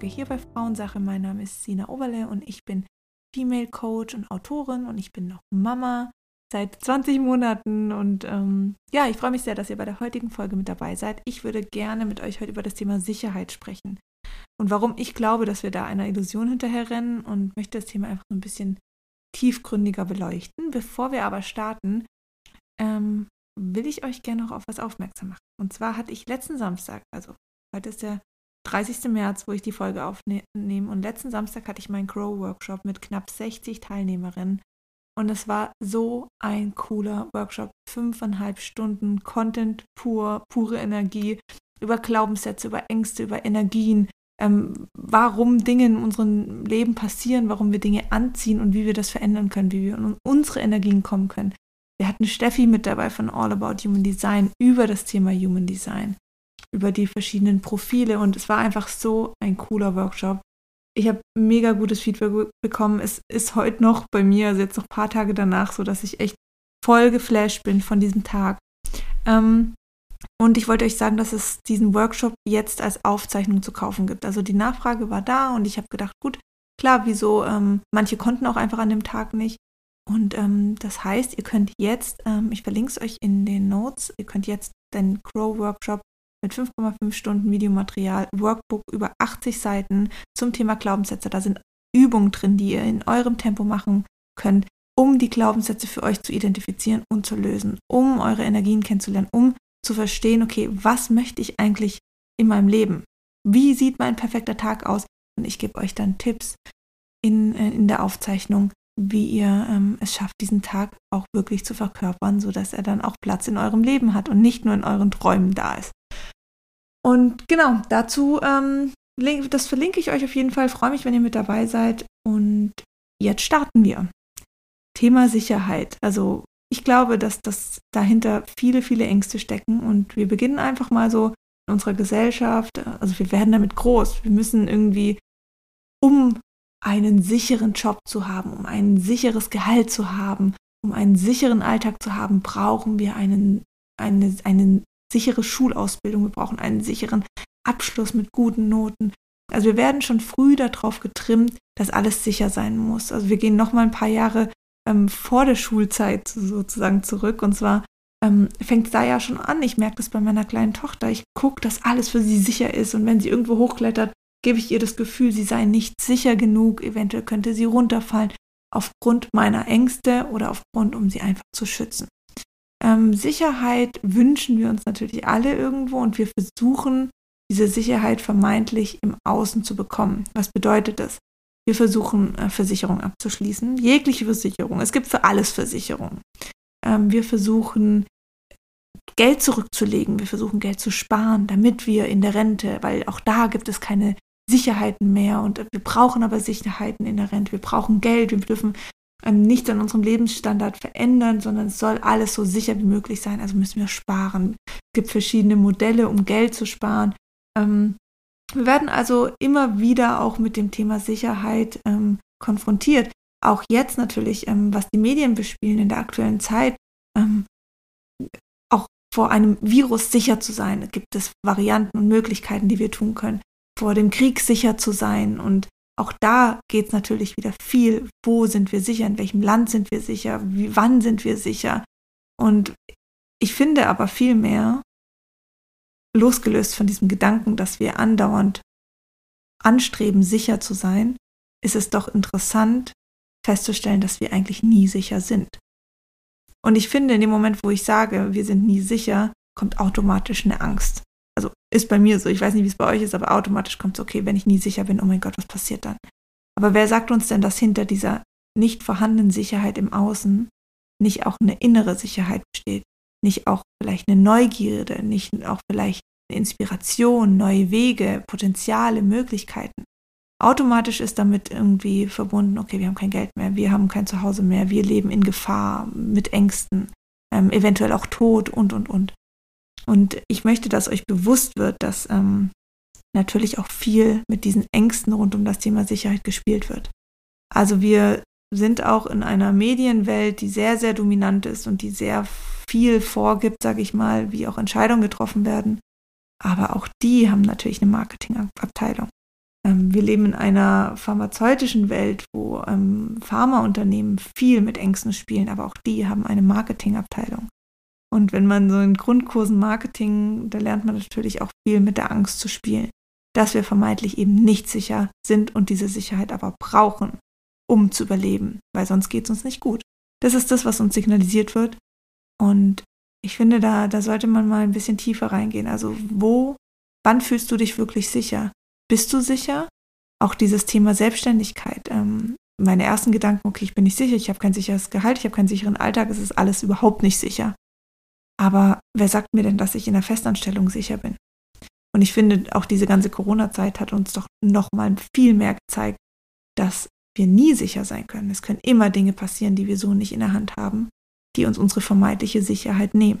Podcast-Folge hier bei Frauensache. Mein Name ist Sina Oberle und ich bin Female Coach und Autorin und ich bin noch Mama seit 20 Monaten. Und ähm, ja, ich freue mich sehr, dass ihr bei der heutigen Folge mit dabei seid. Ich würde gerne mit euch heute über das Thema Sicherheit sprechen und warum ich glaube, dass wir da einer Illusion hinterherrennen und möchte das Thema einfach ein bisschen tiefgründiger beleuchten. Bevor wir aber starten, ähm, will ich euch gerne noch auf was aufmerksam machen. Und zwar hatte ich letzten Samstag, also heute ist der 30. März, wo ich die Folge aufnehme. Und letzten Samstag hatte ich meinen Grow-Workshop mit knapp 60 Teilnehmerinnen. Und es war so ein cooler Workshop. Fünfeinhalb Stunden Content pur, pure Energie über Glaubenssätze, über Ängste, über Energien, ähm, warum Dinge in unserem Leben passieren, warum wir Dinge anziehen und wie wir das verändern können, wie wir in unsere Energien kommen können. Wir hatten Steffi mit dabei von All About Human Design über das Thema Human Design über die verschiedenen Profile und es war einfach so ein cooler Workshop. Ich habe mega gutes Feedback bekommen. Es ist heute noch bei mir, also jetzt noch ein paar Tage danach, so dass ich echt voll geflasht bin von diesem Tag. Ähm, und ich wollte euch sagen, dass es diesen Workshop jetzt als Aufzeichnung zu kaufen gibt. Also die Nachfrage war da und ich habe gedacht, gut, klar, wieso? Ähm, manche konnten auch einfach an dem Tag nicht. Und ähm, das heißt, ihr könnt jetzt, ähm, ich verlinke es euch in den Notes, ihr könnt jetzt den Crow Workshop mit 5,5 Stunden Videomaterial, Workbook über 80 Seiten zum Thema Glaubenssätze. Da sind Übungen drin, die ihr in eurem Tempo machen könnt, um die Glaubenssätze für euch zu identifizieren und zu lösen, um eure Energien kennenzulernen, um zu verstehen, okay, was möchte ich eigentlich in meinem Leben? Wie sieht mein perfekter Tag aus? Und ich gebe euch dann Tipps in, äh, in der Aufzeichnung, wie ihr ähm, es schafft, diesen Tag auch wirklich zu verkörpern, sodass er dann auch Platz in eurem Leben hat und nicht nur in euren Träumen da ist. Und genau, dazu, ähm, das verlinke ich euch auf jeden Fall. Freue mich, wenn ihr mit dabei seid. Und jetzt starten wir. Thema Sicherheit. Also ich glaube, dass das dahinter viele, viele Ängste stecken. Und wir beginnen einfach mal so in unserer Gesellschaft. Also wir werden damit groß. Wir müssen irgendwie, um einen sicheren Job zu haben, um ein sicheres Gehalt zu haben, um einen sicheren Alltag zu haben, brauchen wir einen, eine, einen sichere Schulausbildung, wir brauchen einen sicheren Abschluss mit guten Noten. Also wir werden schon früh darauf getrimmt, dass alles sicher sein muss. Also wir gehen noch mal ein paar Jahre ähm, vor der Schulzeit sozusagen zurück. Und zwar ähm, fängt es da ja schon an. Ich merke das bei meiner kleinen Tochter. Ich gucke, dass alles für sie sicher ist. Und wenn sie irgendwo hochklettert, gebe ich ihr das Gefühl, sie sei nicht sicher genug. Eventuell könnte sie runterfallen aufgrund meiner Ängste oder aufgrund, um sie einfach zu schützen. Ähm, Sicherheit wünschen wir uns natürlich alle irgendwo und wir versuchen, diese Sicherheit vermeintlich im Außen zu bekommen. Was bedeutet das? Wir versuchen, äh, Versicherungen abzuschließen, jegliche Versicherung. Es gibt für alles Versicherungen. Ähm, wir versuchen, Geld zurückzulegen. Wir versuchen, Geld zu sparen, damit wir in der Rente, weil auch da gibt es keine Sicherheiten mehr und wir brauchen aber Sicherheiten in der Rente. Wir brauchen Geld. Wir dürfen ähm, nichts an unserem Lebensstandard verändern, sondern es soll alles so sicher wie möglich sein. Also müssen wir sparen. Es gibt verschiedene Modelle, um Geld zu sparen. Ähm, wir werden also immer wieder auch mit dem Thema Sicherheit ähm, konfrontiert. Auch jetzt natürlich, ähm, was die Medien bespielen in der aktuellen Zeit, ähm, auch vor einem Virus sicher zu sein, gibt es Varianten und Möglichkeiten, die wir tun können. Vor dem Krieg sicher zu sein und auch da geht es natürlich wieder viel, wo sind wir sicher, in welchem Land sind wir sicher, wie, wann sind wir sicher. Und ich finde aber vielmehr, losgelöst von diesem Gedanken, dass wir andauernd anstreben, sicher zu sein, ist es doch interessant festzustellen, dass wir eigentlich nie sicher sind. Und ich finde, in dem Moment, wo ich sage, wir sind nie sicher, kommt automatisch eine Angst ist bei mir so, ich weiß nicht, wie es bei euch ist, aber automatisch kommt es, okay, wenn ich nie sicher bin, oh mein Gott, was passiert dann? Aber wer sagt uns denn, dass hinter dieser nicht vorhandenen Sicherheit im Außen nicht auch eine innere Sicherheit besteht? Nicht auch vielleicht eine Neugierde, nicht auch vielleicht eine Inspiration, neue Wege, Potenziale, Möglichkeiten? Automatisch ist damit irgendwie verbunden, okay, wir haben kein Geld mehr, wir haben kein Zuhause mehr, wir leben in Gefahr, mit Ängsten, ähm, eventuell auch Tod und, und, und. Und ich möchte, dass euch bewusst wird, dass ähm, natürlich auch viel mit diesen Ängsten rund um das Thema Sicherheit gespielt wird. Also wir sind auch in einer Medienwelt, die sehr, sehr dominant ist und die sehr viel vorgibt, sage ich mal, wie auch Entscheidungen getroffen werden. Aber auch die haben natürlich eine Marketingabteilung. Ähm, wir leben in einer pharmazeutischen Welt, wo ähm, Pharmaunternehmen viel mit Ängsten spielen, aber auch die haben eine Marketingabteilung. Und wenn man so in Grundkursen Marketing, da lernt man natürlich auch viel mit der Angst zu spielen, dass wir vermeintlich eben nicht sicher sind und diese Sicherheit aber brauchen, um zu überleben, weil sonst geht es uns nicht gut. Das ist das, was uns signalisiert wird. Und ich finde, da, da sollte man mal ein bisschen tiefer reingehen. Also wo, wann fühlst du dich wirklich sicher? Bist du sicher? Auch dieses Thema Selbstständigkeit. Ähm, meine ersten Gedanken, okay, ich bin nicht sicher, ich habe kein sicheres Gehalt, ich habe keinen sicheren Alltag, es ist alles überhaupt nicht sicher. Aber wer sagt mir denn, dass ich in der Festanstellung sicher bin? Und ich finde, auch diese ganze Corona-Zeit hat uns doch noch mal viel mehr gezeigt, dass wir nie sicher sein können. Es können immer Dinge passieren, die wir so nicht in der Hand haben, die uns unsere vermeintliche Sicherheit nehmen.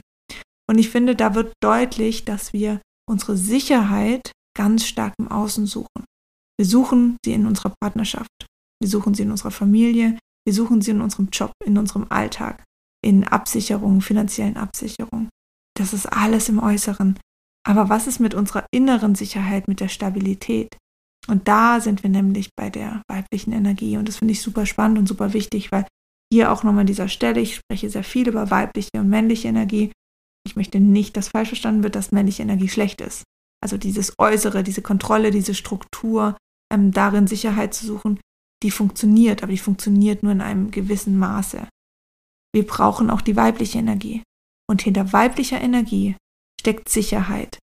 Und ich finde, da wird deutlich, dass wir unsere Sicherheit ganz stark im Außen suchen. Wir suchen sie in unserer Partnerschaft, wir suchen sie in unserer Familie, wir suchen sie in unserem Job, in unserem Alltag in Absicherung, finanziellen Absicherung. Das ist alles im Äußeren. Aber was ist mit unserer inneren Sicherheit, mit der Stabilität? Und da sind wir nämlich bei der weiblichen Energie. Und das finde ich super spannend und super wichtig, weil hier auch nochmal an dieser Stelle, ich spreche sehr viel über weibliche und männliche Energie. Ich möchte nicht, dass falsch verstanden wird, dass männliche Energie schlecht ist. Also dieses Äußere, diese Kontrolle, diese Struktur, ähm, darin Sicherheit zu suchen, die funktioniert, aber die funktioniert nur in einem gewissen Maße. Wir brauchen auch die weibliche Energie. Und hinter weiblicher Energie steckt Sicherheit.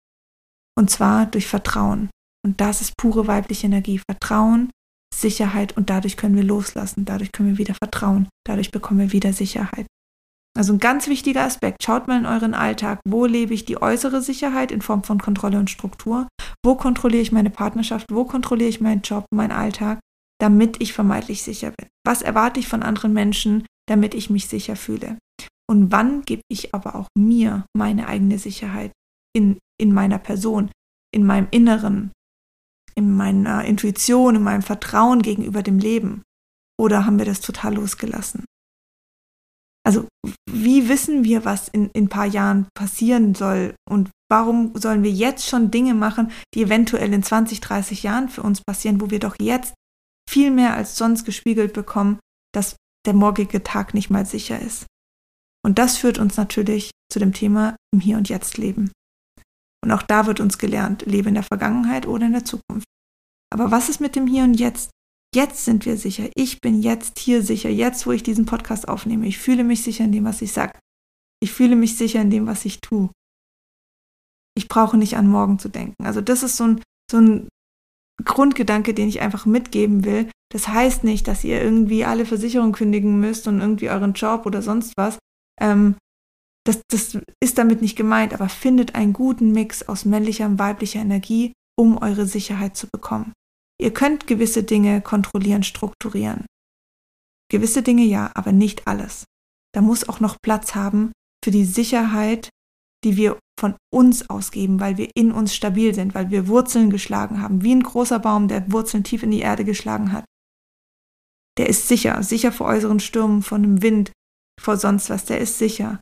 Und zwar durch Vertrauen. Und das ist pure weibliche Energie. Vertrauen, Sicherheit und dadurch können wir loslassen. Dadurch können wir wieder vertrauen. Dadurch bekommen wir wieder Sicherheit. Also ein ganz wichtiger Aspekt. Schaut mal in euren Alltag. Wo lebe ich die äußere Sicherheit in Form von Kontrolle und Struktur? Wo kontrolliere ich meine Partnerschaft? Wo kontrolliere ich meinen Job, meinen Alltag, damit ich vermeintlich sicher bin? Was erwarte ich von anderen Menschen, damit ich mich sicher fühle. Und wann gebe ich aber auch mir meine eigene Sicherheit in, in meiner Person, in meinem Inneren, in meiner Intuition, in meinem Vertrauen gegenüber dem Leben? Oder haben wir das total losgelassen? Also wie wissen wir, was in, in ein paar Jahren passieren soll? Und warum sollen wir jetzt schon Dinge machen, die eventuell in 20, 30 Jahren für uns passieren, wo wir doch jetzt viel mehr als sonst gespiegelt bekommen, dass der morgige Tag nicht mal sicher ist. Und das führt uns natürlich zu dem Thema im Hier und Jetzt leben. Und auch da wird uns gelernt, lebe in der Vergangenheit oder in der Zukunft. Aber was ist mit dem Hier und Jetzt? Jetzt sind wir sicher. Ich bin jetzt hier sicher. Jetzt, wo ich diesen Podcast aufnehme. Ich fühle mich sicher in dem, was ich sage. Ich fühle mich sicher in dem, was ich tue. Ich brauche nicht an morgen zu denken. Also das ist so ein, so ein Grundgedanke, den ich einfach mitgeben will. Das heißt nicht, dass ihr irgendwie alle Versicherungen kündigen müsst und irgendwie euren Job oder sonst was. Ähm, das, das ist damit nicht gemeint, aber findet einen guten Mix aus männlicher und weiblicher Energie, um eure Sicherheit zu bekommen. Ihr könnt gewisse Dinge kontrollieren, strukturieren. Gewisse Dinge ja, aber nicht alles. Da muss auch noch Platz haben für die Sicherheit, die wir von uns ausgeben, weil wir in uns stabil sind, weil wir Wurzeln geschlagen haben, wie ein großer Baum, der Wurzeln tief in die Erde geschlagen hat. Der ist sicher, sicher vor äußeren Stürmen, vor einem Wind, vor sonst was, der ist sicher.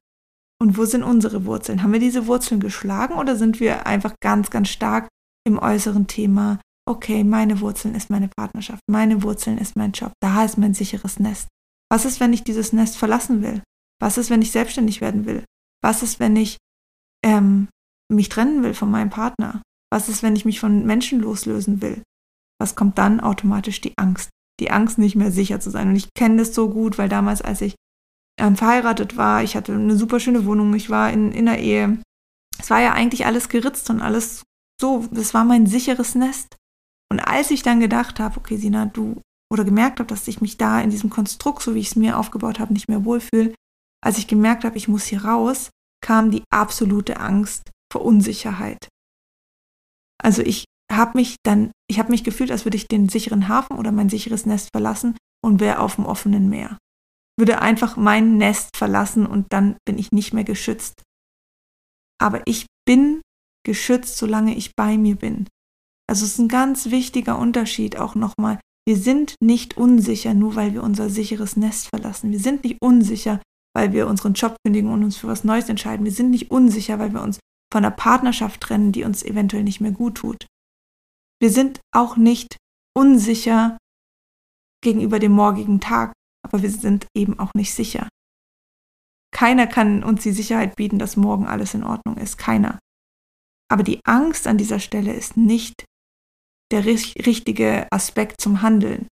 Und wo sind unsere Wurzeln? Haben wir diese Wurzeln geschlagen oder sind wir einfach ganz, ganz stark im äußeren Thema? Okay, meine Wurzeln ist meine Partnerschaft, meine Wurzeln ist mein Job, da ist mein sicheres Nest. Was ist, wenn ich dieses Nest verlassen will? Was ist, wenn ich selbstständig werden will? Was ist, wenn ich ähm, mich trennen will von meinem Partner? Was ist, wenn ich mich von Menschen loslösen will? Was kommt dann automatisch? Die Angst. Die Angst, nicht mehr sicher zu sein. Und ich kenne das so gut, weil damals, als ich ähm, verheiratet war, ich hatte eine super schöne Wohnung, ich war in, in der Ehe. Es war ja eigentlich alles geritzt und alles so. Das war mein sicheres Nest. Und als ich dann gedacht habe, okay, Sina, du, oder gemerkt habe, dass ich mich da in diesem Konstrukt, so wie ich es mir aufgebaut habe, nicht mehr wohlfühle, als ich gemerkt habe, ich muss hier raus, kam die absolute Angst vor Unsicherheit. Also ich habe mich dann, ich habe mich gefühlt, als würde ich den sicheren Hafen oder mein sicheres Nest verlassen und wäre auf dem offenen Meer. Würde einfach mein Nest verlassen und dann bin ich nicht mehr geschützt. Aber ich bin geschützt, solange ich bei mir bin. Also es ist ein ganz wichtiger Unterschied auch nochmal. Wir sind nicht unsicher, nur weil wir unser sicheres Nest verlassen. Wir sind nicht unsicher, weil wir unseren Job kündigen und uns für was Neues entscheiden. Wir sind nicht unsicher, weil wir uns von einer Partnerschaft trennen, die uns eventuell nicht mehr gut tut. Wir sind auch nicht unsicher gegenüber dem morgigen Tag, aber wir sind eben auch nicht sicher. Keiner kann uns die Sicherheit bieten, dass morgen alles in Ordnung ist. Keiner. Aber die Angst an dieser Stelle ist nicht der richtige Aspekt zum Handeln.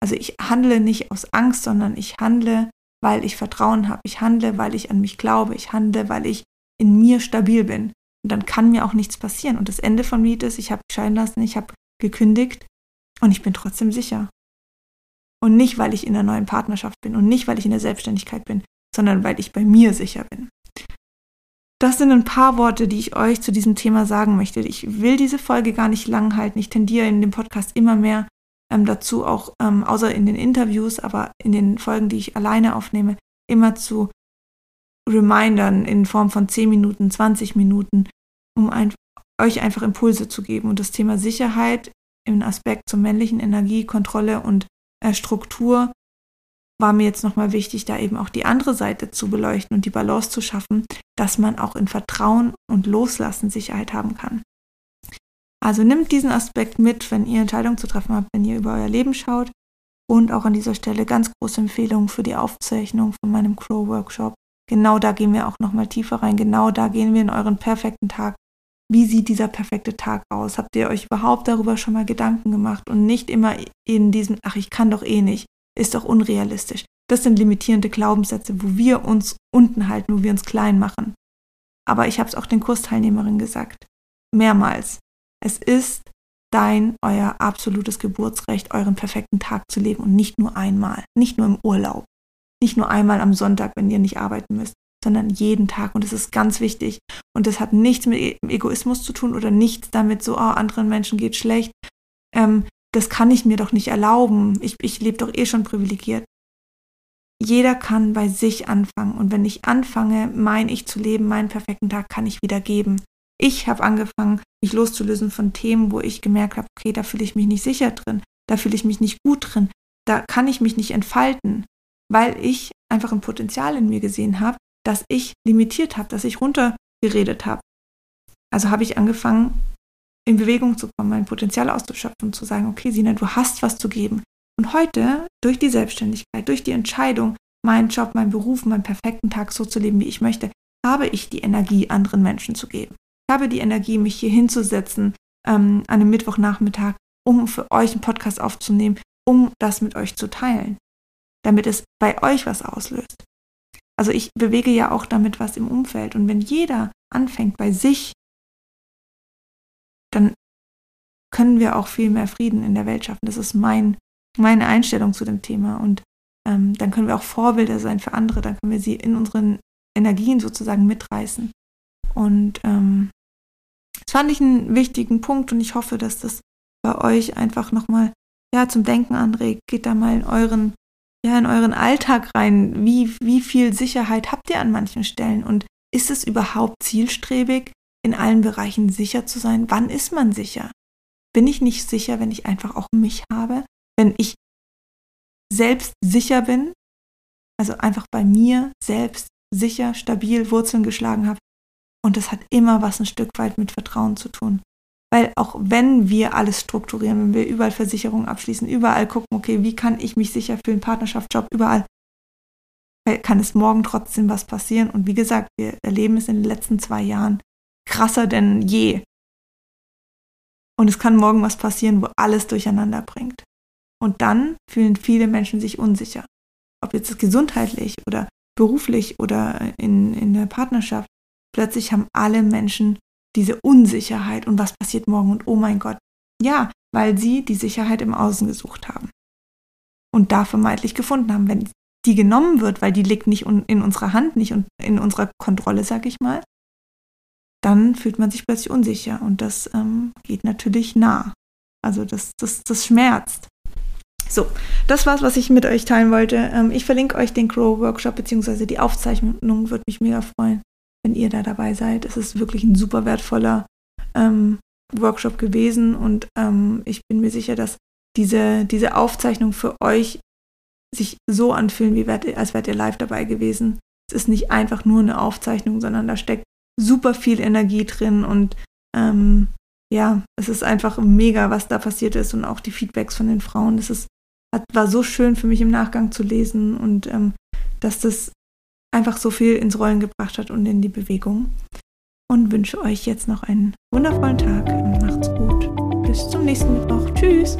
Also ich handle nicht aus Angst, sondern ich handle, weil ich Vertrauen habe. Ich handle, weil ich an mich glaube. Ich handle, weil ich in mir stabil bin. Und dann kann mir auch nichts passieren. Und das Ende von Lied ist, ich habe scheiden lassen, ich habe gekündigt und ich bin trotzdem sicher. Und nicht, weil ich in einer neuen Partnerschaft bin und nicht, weil ich in der Selbstständigkeit bin, sondern weil ich bei mir sicher bin. Das sind ein paar Worte, die ich euch zu diesem Thema sagen möchte. Ich will diese Folge gar nicht lang halten. Ich tendiere in dem Podcast immer mehr ähm, dazu, auch ähm, außer in den Interviews, aber in den Folgen, die ich alleine aufnehme, immer zu Remindern in Form von 10 Minuten, 20 Minuten, um ein, euch einfach Impulse zu geben. Und das Thema Sicherheit im Aspekt zur männlichen Energie, Kontrolle und äh, Struktur war mir jetzt nochmal wichtig, da eben auch die andere Seite zu beleuchten und die Balance zu schaffen, dass man auch in Vertrauen und Loslassen Sicherheit haben kann. Also nimmt diesen Aspekt mit, wenn ihr Entscheidungen zu treffen habt, wenn ihr über euer Leben schaut. Und auch an dieser Stelle ganz große Empfehlung für die Aufzeichnung von meinem Crow Workshop. Genau da gehen wir auch nochmal tiefer rein. Genau da gehen wir in euren perfekten Tag. Wie sieht dieser perfekte Tag aus? Habt ihr euch überhaupt darüber schon mal Gedanken gemacht und nicht immer in diesem, ach, ich kann doch eh nicht ist doch unrealistisch. Das sind limitierende Glaubenssätze, wo wir uns unten halten, wo wir uns klein machen. Aber ich habe es auch den Kursteilnehmerinnen gesagt, mehrmals. Es ist dein, euer absolutes Geburtsrecht, euren perfekten Tag zu leben und nicht nur einmal, nicht nur im Urlaub, nicht nur einmal am Sonntag, wenn ihr nicht arbeiten müsst, sondern jeden Tag. Und das ist ganz wichtig. Und das hat nichts mit e-, Egoismus zu tun oder nichts damit, so, oh, anderen Menschen geht schlecht. Ähm, das kann ich mir doch nicht erlauben. Ich, ich lebe doch eh schon privilegiert. Jeder kann bei sich anfangen. Und wenn ich anfange, mein Ich zu leben, meinen perfekten Tag kann ich wieder geben. Ich habe angefangen, mich loszulösen von Themen, wo ich gemerkt habe, okay, da fühle ich mich nicht sicher drin, da fühle ich mich nicht gut drin, da kann ich mich nicht entfalten, weil ich einfach ein Potenzial in mir gesehen habe, dass ich limitiert habe, dass ich runtergeredet habe. Also habe ich angefangen, in Bewegung zu kommen, mein Potenzial auszuschöpfen, zu sagen, okay, Sina, du hast was zu geben. Und heute, durch die Selbstständigkeit, durch die Entscheidung, meinen Job, meinen Beruf, meinen perfekten Tag so zu leben, wie ich möchte, habe ich die Energie, anderen Menschen zu geben. Habe die Energie, mich hier hinzusetzen ähm, an einem Mittwochnachmittag, um für euch einen Podcast aufzunehmen, um das mit euch zu teilen, damit es bei euch was auslöst. Also ich bewege ja auch damit was im Umfeld. Und wenn jeder anfängt, bei sich dann können wir auch viel mehr Frieden in der Welt schaffen. Das ist mein, meine Einstellung zu dem Thema. Und ähm, dann können wir auch Vorbilder sein für andere. Dann können wir sie in unseren Energien sozusagen mitreißen. Und ähm, das fand ich einen wichtigen Punkt und ich hoffe, dass das bei euch einfach nochmal ja, zum Denken anregt. Geht da mal in euren, ja, in euren Alltag rein. Wie, wie viel Sicherheit habt ihr an manchen Stellen? Und ist es überhaupt zielstrebig, in allen Bereichen sicher zu sein. Wann ist man sicher? Bin ich nicht sicher, wenn ich einfach auch mich habe? Wenn ich selbst sicher bin, also einfach bei mir selbst sicher, stabil Wurzeln geschlagen habe. Und das hat immer was ein Stück weit mit Vertrauen zu tun. Weil auch wenn wir alles strukturieren, wenn wir überall Versicherungen abschließen, überall gucken, okay, wie kann ich mich sicher fühlen, Partnerschaft, Job, überall, kann es morgen trotzdem was passieren. Und wie gesagt, wir erleben es in den letzten zwei Jahren krasser denn je. Und es kann morgen was passieren, wo alles durcheinander bringt. Und dann fühlen viele Menschen sich unsicher. Ob jetzt gesundheitlich oder beruflich oder in, in der Partnerschaft. Plötzlich haben alle Menschen diese Unsicherheit und was passiert morgen und oh mein Gott. Ja, weil sie die Sicherheit im Außen gesucht haben. Und da vermeintlich gefunden haben. Wenn die genommen wird, weil die liegt nicht in unserer Hand, nicht in unserer Kontrolle, sag ich mal, dann fühlt man sich plötzlich unsicher und das ähm, geht natürlich nah. Also das, das, das schmerzt. So, das war's, was ich mit euch teilen wollte. Ähm, ich verlinke euch den Crow Workshop bzw. die Aufzeichnung, würde mich mega freuen, wenn ihr da dabei seid. Es ist wirklich ein super wertvoller ähm, Workshop gewesen und ähm, ich bin mir sicher, dass diese, diese Aufzeichnung für euch sich so anfühlen, wie wärt, als wärt ihr live dabei gewesen. Es ist nicht einfach nur eine Aufzeichnung, sondern da steckt super viel Energie drin und ähm, ja, es ist einfach mega, was da passiert ist und auch die Feedbacks von den Frauen. Das ist, hat, war so schön für mich im Nachgang zu lesen und ähm, dass das einfach so viel ins Rollen gebracht hat und in die Bewegung. Und wünsche euch jetzt noch einen wundervollen Tag. Macht's gut. Bis zum nächsten Mittwoch. Tschüss.